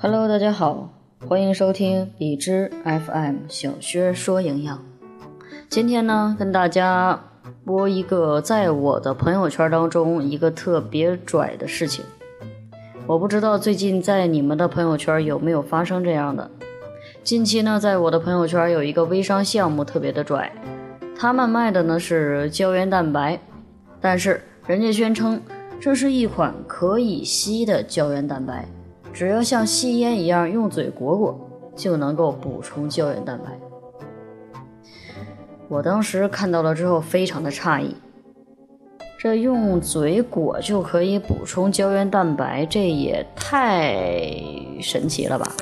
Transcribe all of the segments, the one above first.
Hello，大家好，欢迎收听荔枝 FM 小薛说营养。今天呢，跟大家播一个在我的朋友圈当中一个特别拽的事情。我不知道最近在你们的朋友圈有没有发生这样的。近期呢，在我的朋友圈有一个微商项目特别的拽，他们卖的呢是胶原蛋白，但是人家宣称这是一款可以吸的胶原蛋白，只要像吸烟一样用嘴裹裹，就能够补充胶原蛋白。我当时看到了之后，非常的诧异，这用嘴裹就可以补充胶原蛋白，这也太神奇了吧！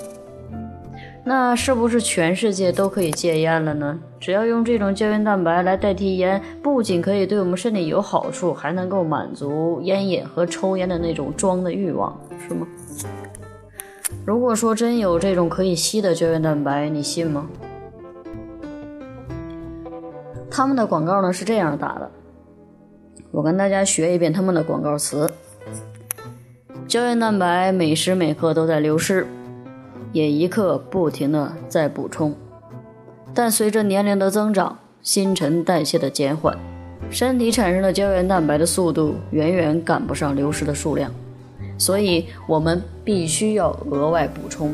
那是不是全世界都可以戒烟了呢？只要用这种胶原蛋白来代替烟，不仅可以对我们身体有好处，还能够满足烟瘾和抽烟的那种装的欲望，是吗？如果说真有这种可以吸的胶原蛋白，你信吗？他们的广告呢是这样打的，我跟大家学一遍他们的广告词：胶原蛋白每时每刻都在流失。也一刻不停的在补充，但随着年龄的增长，新陈代谢的减缓，身体产生的胶原蛋白的速度远远赶不上流失的数量，所以我们必须要额外补充。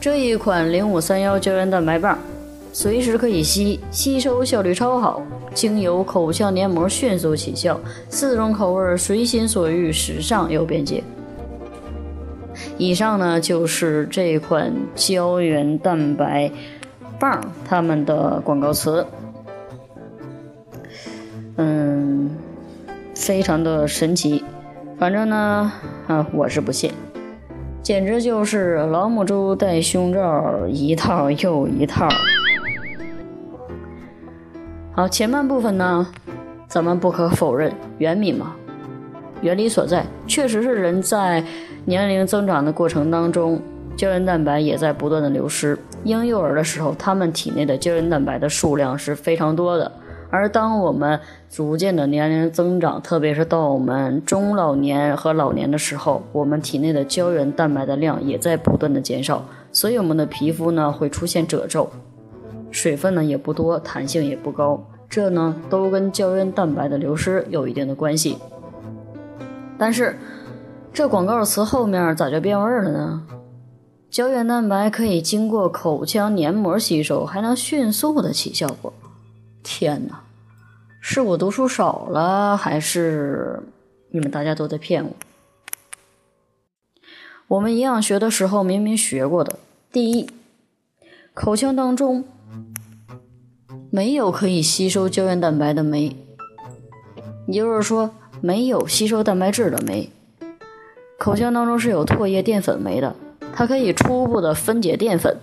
这一款零五三幺胶原蛋白棒，随时可以吸，吸收效率超好，经由口腔黏膜迅速起效，四种口味随心所欲，时尚又便捷。以上呢就是这款胶原蛋白棒他们的广告词，嗯，非常的神奇。反正呢，啊，我是不信，简直就是老母猪戴胸罩，一套又一套。好，前半部分呢，咱们不可否认，原理嘛，原理所在，确实是人在。年龄增长的过程当中，胶原蛋白也在不断的流失。婴幼儿的时候，他们体内的胶原蛋白的数量是非常多的。而当我们逐渐的年龄增长，特别是到我们中老年和老年的时候，我们体内的胶原蛋白的量也在不断的减少，所以我们的皮肤呢会出现褶皱，水分呢也不多，弹性也不高，这呢都跟胶原蛋白的流失有一定的关系。但是。这广告词后面咋就变味儿了呢？胶原蛋白可以经过口腔黏膜吸收，还能迅速的起效果。天哪，是我读书少了，还是你们大家都在骗我？我们营养学的时候明明学过的，第一，口腔当中没有可以吸收胶原蛋白的酶，也就是说没有吸收蛋白质的酶。口腔当中是有唾液淀粉酶的，它可以初步的分解淀粉，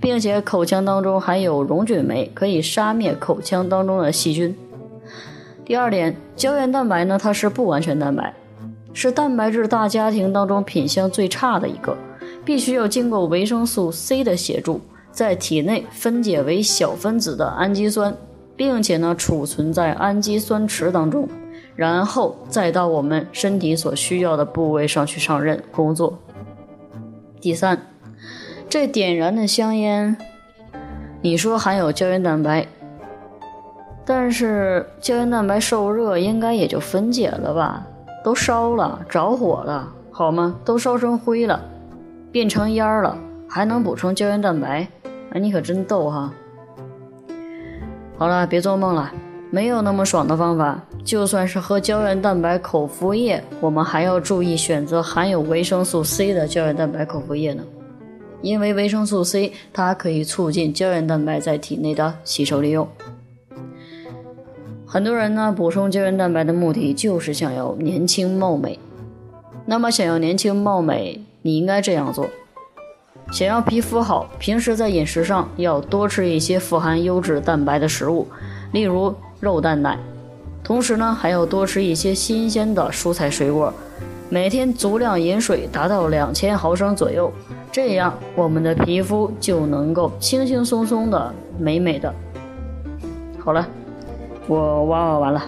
并且口腔当中还有溶菌酶，可以杀灭口腔当中的细菌。第二点，胶原蛋白呢，它是不完全蛋白，是蛋白质大家庭当中品相最差的一个，必须要经过维生素 C 的协助，在体内分解为小分子的氨基酸，并且呢储存在氨基酸池当中。然后再到我们身体所需要的部位上去上任工作。第三，这点燃的香烟，你说含有胶原蛋白，但是胶原蛋白受热应该也就分解了吧？都烧了，着火了，好吗？都烧成灰了，变成烟儿了，还能补充胶原蛋白？哎，你可真逗哈！好了，别做梦了。没有那么爽的方法，就算是喝胶原蛋白口服液，我们还要注意选择含有维生素 C 的胶原蛋白口服液呢。因为维生素 C 它可以促进胶原蛋白在体内的吸收利用。很多人呢补充胶原蛋白的目的就是想要年轻貌美。那么想要年轻貌美，你应该这样做：想要皮肤好，平时在饮食上要多吃一些富含优质蛋白的食物，例如。肉蛋奶，同时呢还要多吃一些新鲜的蔬菜水果，每天足量饮水达到两千毫升左右，这样我们的皮肤就能够轻轻松松的美美的。好了，我哇哇完了，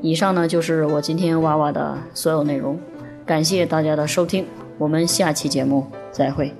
以上呢就是我今天哇哇的所有内容。感谢大家的收听，我们下期节目再会。